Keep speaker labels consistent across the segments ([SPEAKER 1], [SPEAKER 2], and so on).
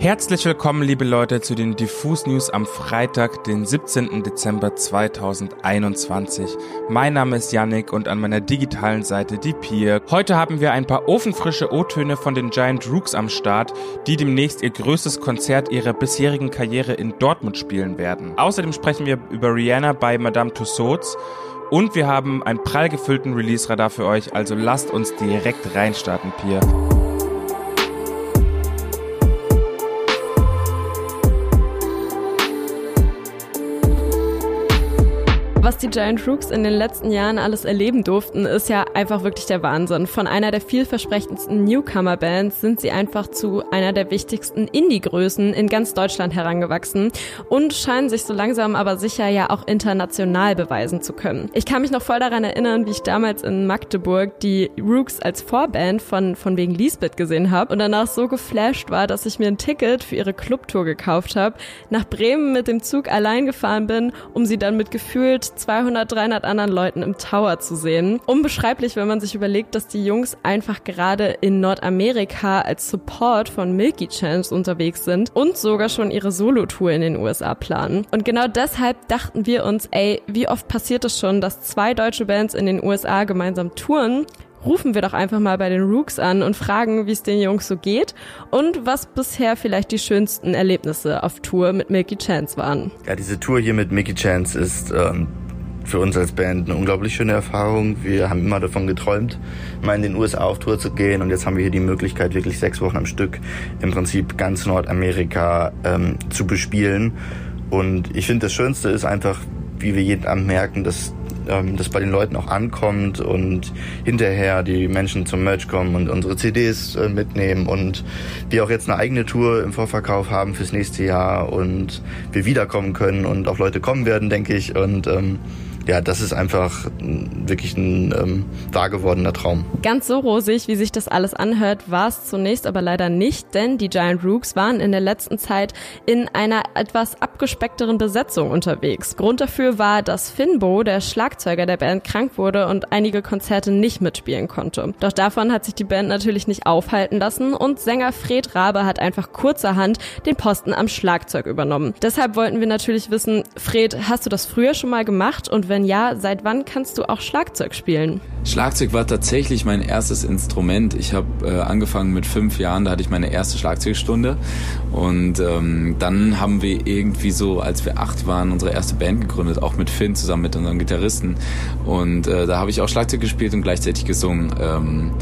[SPEAKER 1] Herzlich willkommen, liebe Leute, zu den Diffus News am Freitag, den 17. Dezember 2021. Mein Name ist Yannick und an meiner digitalen Seite die Pier. Heute haben wir ein paar ofenfrische O-Töne von den Giant Rooks am Start, die demnächst ihr größtes Konzert ihrer bisherigen Karriere in Dortmund spielen werden. Außerdem sprechen wir über Rihanna bei Madame Tussauds und wir haben einen prall gefüllten Release-Radar für euch, also lasst uns direkt reinstarten, Pier.
[SPEAKER 2] Was die Giant Rooks in den letzten Jahren alles erleben durften, ist ja einfach wirklich der Wahnsinn. Von einer der vielversprechendsten Newcomer-Bands sind sie einfach zu einer der wichtigsten Indie-Größen in ganz Deutschland herangewachsen und scheinen sich so langsam aber sicher ja auch international beweisen zu können. Ich kann mich noch voll daran erinnern, wie ich damals in Magdeburg die Rooks als Vorband von, von wegen Lisbeth gesehen habe und danach so geflasht war, dass ich mir ein Ticket für ihre Clubtour gekauft habe, nach Bremen mit dem Zug allein gefahren bin, um sie dann mit gefühlt 200, 300 anderen Leuten im Tower zu sehen. Unbeschreiblich, wenn man sich überlegt, dass die Jungs einfach gerade in Nordamerika als Support von Milky Chance unterwegs sind und sogar schon ihre Solo-Tour in den USA planen. Und genau deshalb dachten wir uns, ey, wie oft passiert es schon, dass zwei deutsche Bands in den USA gemeinsam touren? rufen wir doch einfach mal bei den Rooks an und fragen, wie es den Jungs so geht und was bisher vielleicht die schönsten Erlebnisse auf Tour mit Milky Chance waren.
[SPEAKER 3] Ja, diese Tour hier mit Milky Chance ist ähm, für uns als Band eine unglaublich schöne Erfahrung. Wir haben immer davon geträumt, mal in den USA auf Tour zu gehen und jetzt haben wir hier die Möglichkeit, wirklich sechs Wochen am Stück im Prinzip ganz Nordamerika ähm, zu bespielen. Und ich finde, das Schönste ist einfach, wie wir jeden Abend merken, dass ähm, das bei den Leuten auch ankommt und hinterher die Menschen zum Merch kommen und unsere CDs äh, mitnehmen und wir auch jetzt eine eigene Tour im Vorverkauf haben fürs nächste Jahr und wir wiederkommen können und auch Leute kommen werden, denke ich. Und ähm, ja, das ist einfach wirklich ein ähm, wahr gewordener Traum.
[SPEAKER 2] Ganz so rosig, wie sich das alles anhört, war es zunächst aber leider nicht, denn die Giant Rooks waren in der letzten Zeit in einer etwas abgespeckteren Besetzung unterwegs. Grund dafür war, dass Finbo, der Schlagzeuger der Band, krank wurde und einige Konzerte nicht mitspielen konnte. Doch davon hat sich die Band natürlich nicht aufhalten lassen und Sänger Fred Rabe hat einfach kurzerhand den Posten am Schlagzeug übernommen. Deshalb wollten wir natürlich wissen, Fred, hast du das früher schon mal gemacht und wenn wenn ja, seit wann kannst du auch Schlagzeug spielen?
[SPEAKER 4] Schlagzeug war tatsächlich mein erstes Instrument. Ich habe äh, angefangen mit fünf Jahren, da hatte ich meine erste Schlagzeugstunde. Und ähm, dann haben wir irgendwie so, als wir acht waren, unsere erste Band gegründet, auch mit Finn zusammen mit unseren Gitarristen. Und äh, da habe ich auch Schlagzeug gespielt und gleichzeitig gesungen. Ähm,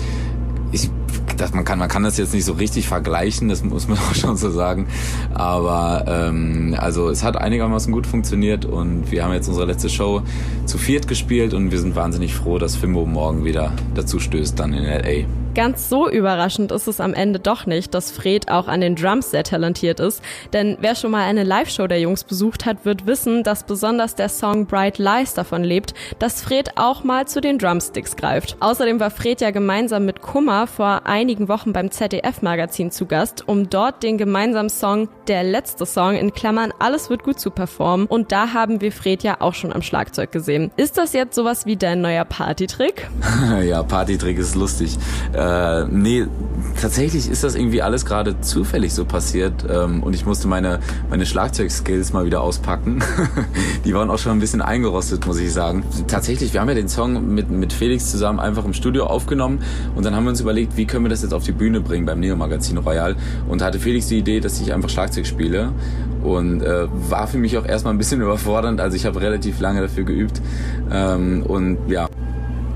[SPEAKER 4] das, man, kann, man kann das jetzt nicht so richtig vergleichen, das muss man auch schon so sagen. Aber ähm, also es hat einigermaßen gut funktioniert und wir haben jetzt unsere letzte Show zu viert gespielt und wir sind wahnsinnig froh, dass Fimbo morgen wieder dazu stößt dann in LA.
[SPEAKER 2] Ganz so überraschend ist es am Ende doch nicht, dass Fred auch an den Drums sehr talentiert ist, denn wer schon mal eine Live-Show der Jungs besucht hat, wird wissen, dass besonders der Song Bright Lies davon lebt, dass Fred auch mal zu den Drumsticks greift. Außerdem war Fred ja gemeinsam mit Kummer vor einigen Wochen beim ZDF-Magazin zu Gast, um dort den gemeinsamen Song Der letzte Song in Klammern Alles wird gut zu performen und da haben wir Fred ja auch schon am Schlagzeug gesehen. Ist das jetzt sowas wie dein neuer Partytrick?
[SPEAKER 4] ja, Partytrick ist lustig. Äh äh, nee, tatsächlich ist das irgendwie alles gerade zufällig so passiert ähm, und ich musste meine, meine Schlagzeugskills mal wieder auspacken. Die waren auch schon ein bisschen eingerostet, muss ich sagen. Tatsächlich, wir haben ja den Song mit, mit Felix zusammen einfach im Studio aufgenommen und dann haben wir uns überlegt, wie können wir das jetzt auf die Bühne bringen beim Neo-Magazin Royal und hatte Felix die Idee, dass ich einfach Schlagzeug spiele und äh, war für mich auch erstmal ein bisschen überfordernd, also ich habe relativ lange dafür geübt ähm, und ja,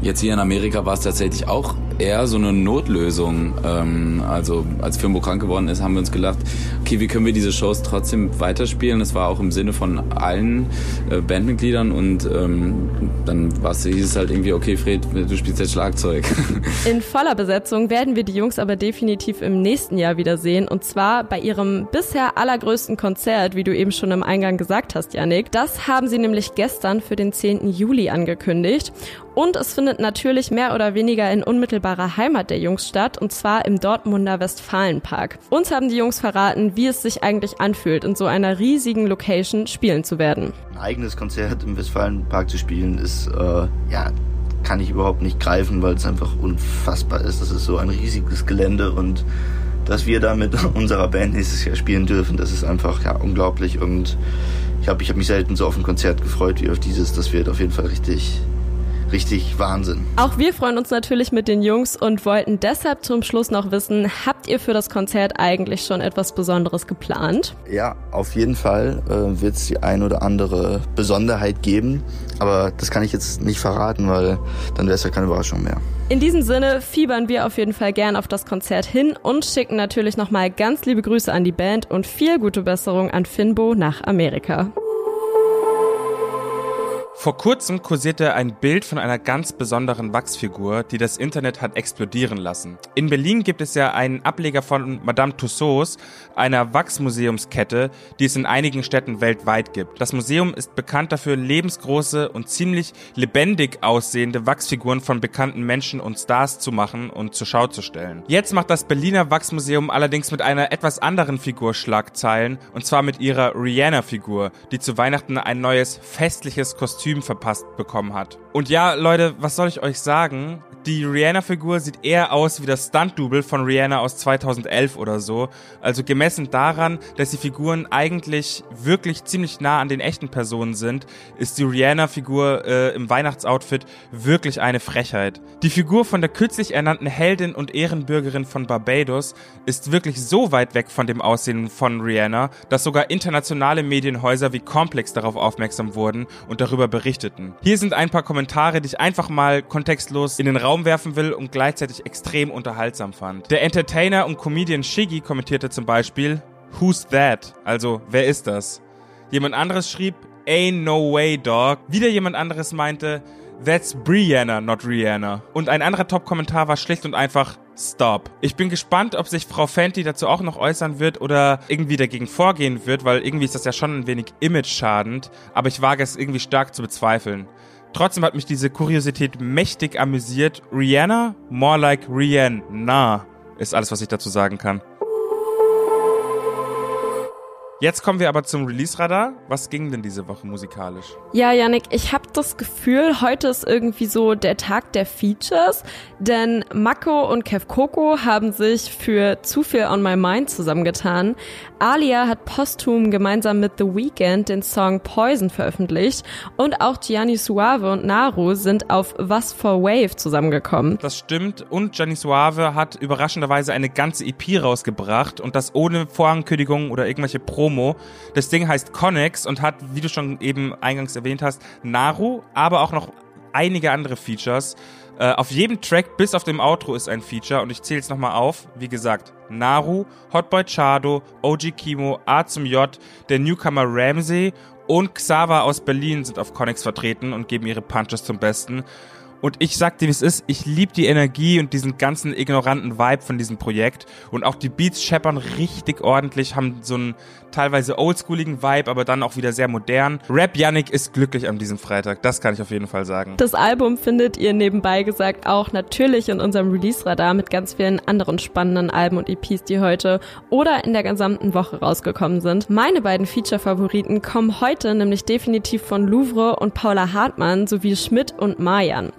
[SPEAKER 4] Jetzt hier in Amerika war es tatsächlich auch eher so eine Notlösung. Ähm, also als Firmo krank geworden ist, haben wir uns gedacht, okay, wie können wir diese Shows trotzdem weiterspielen? Das war auch im Sinne von allen äh, Bandmitgliedern und ähm, dann hieß es halt irgendwie, okay, Fred, du spielst jetzt Schlagzeug.
[SPEAKER 2] In voller Besetzung werden wir die Jungs aber definitiv im nächsten Jahr wiedersehen und zwar bei ihrem bisher allergrößten Konzert, wie du eben schon im Eingang gesagt hast, Janik. Das haben sie nämlich gestern für den 10. Juli angekündigt und es findet natürlich mehr oder weniger in unmittelbarer Heimat der Jungs statt, und zwar im Dortmunder Westfalenpark. Uns haben die Jungs verraten, wie es sich eigentlich anfühlt, in so einer riesigen Location spielen zu werden.
[SPEAKER 3] Ein eigenes Konzert im Westfalenpark zu spielen, ist, äh, ja, kann ich überhaupt nicht greifen, weil es einfach unfassbar ist. Das ist so ein riesiges Gelände und dass wir da mit unserer Band nächstes Jahr spielen dürfen, das ist einfach ja unglaublich und ich habe ich hab mich selten so auf ein Konzert gefreut wie auf dieses. Das wird auf jeden Fall richtig richtig Wahnsinn.
[SPEAKER 2] Auch wir freuen uns natürlich mit den Jungs und wollten deshalb zum Schluss noch wissen, habt ihr für das Konzert eigentlich schon etwas Besonderes geplant?
[SPEAKER 3] Ja, auf jeden Fall äh, wird es die ein oder andere Besonderheit geben, aber das kann ich jetzt nicht verraten, weil dann wäre es ja keine Überraschung mehr.
[SPEAKER 2] In diesem Sinne fiebern wir auf jeden Fall gern auf das Konzert hin und schicken natürlich nochmal ganz liebe Grüße an die Band und viel gute Besserung an Finbo nach Amerika.
[SPEAKER 1] Vor kurzem kursierte ein Bild von einer ganz besonderen Wachsfigur, die das Internet hat explodieren lassen. In Berlin gibt es ja einen Ableger von Madame Tussauds, einer Wachsmuseumskette, die es in einigen Städten weltweit gibt. Das Museum ist bekannt dafür, lebensgroße und ziemlich lebendig aussehende Wachsfiguren von bekannten Menschen und Stars zu machen und zur Schau zu stellen. Jetzt macht das Berliner Wachsmuseum allerdings mit einer etwas anderen Figur Schlagzeilen, und zwar mit ihrer Rihanna-Figur, die zu Weihnachten ein neues festliches Kostüm Kostüm verpasst bekommen hat. Und ja, Leute, was soll ich euch sagen? Die Rihanna-Figur sieht eher aus wie das Stunt-Double von Rihanna aus 2011 oder so. Also gemessen daran, dass die Figuren eigentlich wirklich ziemlich nah an den echten Personen sind, ist die Rihanna-Figur äh, im Weihnachtsoutfit wirklich eine Frechheit. Die Figur von der kürzlich ernannten Heldin und Ehrenbürgerin von Barbados ist wirklich so weit weg von dem Aussehen von Rihanna, dass sogar internationale Medienhäuser wie Complex darauf aufmerksam wurden und darüber berichteten. Hier sind ein paar Kommentare, die ich einfach mal kontextlos in den Raum werfen will und gleichzeitig extrem unterhaltsam fand. Der Entertainer und Comedian Shiggy kommentierte zum Beispiel, Who's that? Also, wer ist das? Jemand anderes schrieb, Ain't no way, dog. Wieder jemand anderes meinte, That's Brianna, not Rihanna. Und ein anderer Top-Kommentar war schlicht und einfach Stop. Ich bin gespannt, ob sich Frau Fenty dazu auch noch äußern wird oder irgendwie dagegen vorgehen wird, weil irgendwie ist das ja schon ein wenig image-schadend, aber ich wage es irgendwie stark zu bezweifeln. Trotzdem hat mich diese Kuriosität mächtig amüsiert. Rihanna, more like Rihanna, ist alles, was ich dazu sagen kann. Jetzt kommen wir aber zum Release-Radar. Was ging denn diese Woche musikalisch?
[SPEAKER 2] Ja, Yannick, ich habe das Gefühl, heute ist irgendwie so der Tag der Features, denn Mako und Kev Coco haben sich für Zu viel on my mind zusammengetan. Alia hat posthum gemeinsam mit The Weeknd den Song Poison veröffentlicht und auch Gianni Suave und Naru sind auf Was for Wave zusammengekommen.
[SPEAKER 1] Das stimmt und Gianni Suave hat überraschenderweise eine ganze EP rausgebracht und das ohne Vorankündigung oder irgendwelche Promo. Das Ding heißt Connex und hat, wie du schon eben eingangs erwähnt hast, Naru, aber auch noch einige andere Features. Äh, auf jedem Track bis auf dem Outro ist ein Feature und ich zähle es nochmal auf. Wie gesagt, Naru, Hotboy Chado, OG Kimo, A zum J, der Newcomer Ramsey und Xava aus Berlin sind auf Connex vertreten und geben ihre Punches zum Besten. Und ich sag dir, wie es ist, ich liebe die Energie und diesen ganzen ignoranten Vibe von diesem Projekt. Und auch die Beats scheppern richtig ordentlich, haben so einen teilweise oldschooligen Vibe, aber dann auch wieder sehr modern. Rap Yannick ist glücklich an diesem Freitag, das kann ich auf jeden Fall sagen.
[SPEAKER 2] Das Album findet ihr nebenbei gesagt auch natürlich in unserem Release-Radar mit ganz vielen anderen spannenden Alben und EPs, die heute oder in der gesamten Woche rausgekommen sind. Meine beiden Feature-Favoriten kommen heute nämlich definitiv von Louvre und Paula Hartmann sowie Schmidt und Mayan.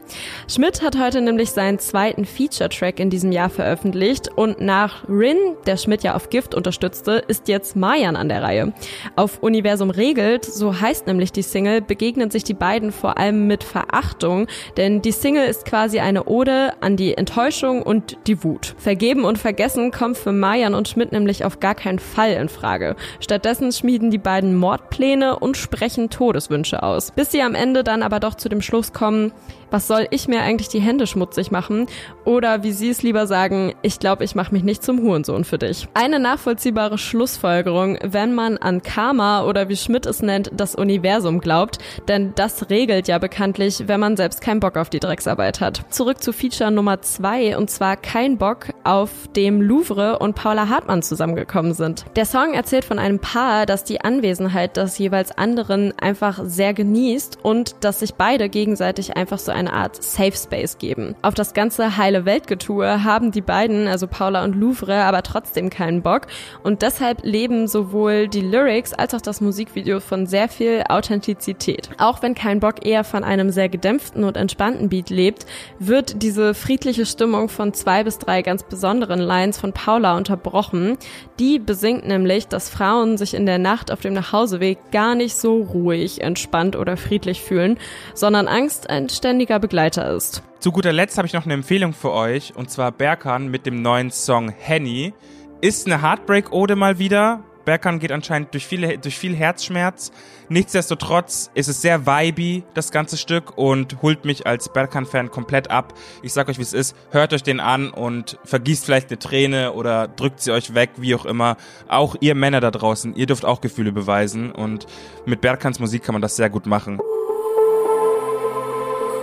[SPEAKER 2] Schmidt hat heute nämlich seinen zweiten Feature-Track in diesem Jahr veröffentlicht und nach Rin, der Schmidt ja auf Gift unterstützte, ist jetzt Mayan an der Reihe. Auf Universum regelt, so heißt nämlich die Single, begegnen sich die beiden vor allem mit Verachtung, denn die Single ist quasi eine Ode an die Enttäuschung und die Wut. Vergeben und vergessen kommt für Mayan und Schmidt nämlich auf gar keinen Fall in Frage. Stattdessen schmieden die beiden Mordpläne und sprechen Todeswünsche aus. Bis sie am Ende dann aber doch zu dem Schluss kommen, was soll ich mir eigentlich die Hände schmutzig machen? Oder wie Sie es lieber sagen, ich glaube, ich mache mich nicht zum Hurensohn für dich. Eine nachvollziehbare Schlussfolgerung, wenn man an Karma oder wie Schmidt es nennt, das Universum glaubt, denn das regelt ja bekanntlich, wenn man selbst keinen Bock auf die Drecksarbeit hat. Zurück zu Feature Nummer zwei und zwar kein Bock, auf dem Louvre und Paula Hartmann zusammengekommen sind. Der Song erzählt von einem Paar, das die Anwesenheit des jeweils anderen einfach sehr genießt und dass sich beide gegenseitig einfach so ein eine Art Safe Space geben. Auf das ganze heile Weltgetue haben die beiden, also Paula und Louvre, aber trotzdem keinen Bock und deshalb leben sowohl die Lyrics als auch das Musikvideo von sehr viel Authentizität. Auch wenn kein Bock eher von einem sehr gedämpften und entspannten Beat lebt, wird diese friedliche Stimmung von zwei bis drei ganz besonderen Lines von Paula unterbrochen. Die besingt nämlich, dass Frauen sich in der Nacht auf dem Nachhauseweg gar nicht so ruhig, entspannt oder friedlich fühlen, sondern Angst ein ständiger Begleiter ist.
[SPEAKER 1] Zu guter Letzt habe ich noch eine Empfehlung für euch und zwar Berkan mit dem neuen Song Henny. Ist eine Heartbreak-Ode mal wieder. Berkan geht anscheinend durch, viele, durch viel Herzschmerz. Nichtsdestotrotz ist es sehr vibey, das ganze Stück, und holt mich als Berkan-Fan komplett ab. Ich sag euch, wie es ist. Hört euch den an und vergießt vielleicht eine Träne oder drückt sie euch weg, wie auch immer. Auch ihr Männer da draußen, ihr dürft auch Gefühle beweisen und mit Berkans Musik kann man das sehr gut machen.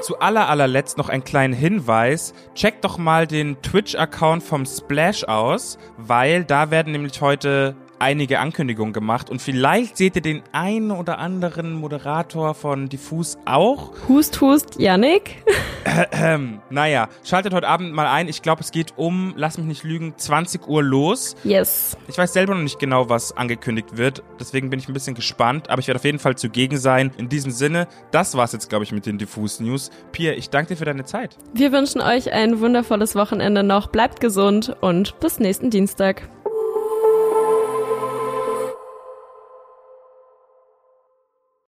[SPEAKER 1] Zu aller allerletzt noch ein kleinen Hinweis. Checkt doch mal den Twitch-Account vom Splash aus, weil da werden nämlich heute einige Ankündigungen gemacht und vielleicht seht ihr den einen oder anderen Moderator von Diffus auch.
[SPEAKER 2] Hust, hust, Yannick.
[SPEAKER 1] Ähm, naja, schaltet heute Abend mal ein. Ich glaube, es geht um, lass mich nicht lügen, 20 Uhr los.
[SPEAKER 2] Yes.
[SPEAKER 1] Ich weiß selber noch nicht genau, was angekündigt wird. Deswegen bin ich ein bisschen gespannt. Aber ich werde auf jeden Fall zugegen sein. In diesem Sinne, das war's jetzt, glaube ich, mit den Diffus News. Pia, ich danke dir für deine Zeit.
[SPEAKER 2] Wir wünschen euch ein wundervolles Wochenende noch. Bleibt gesund und bis nächsten Dienstag.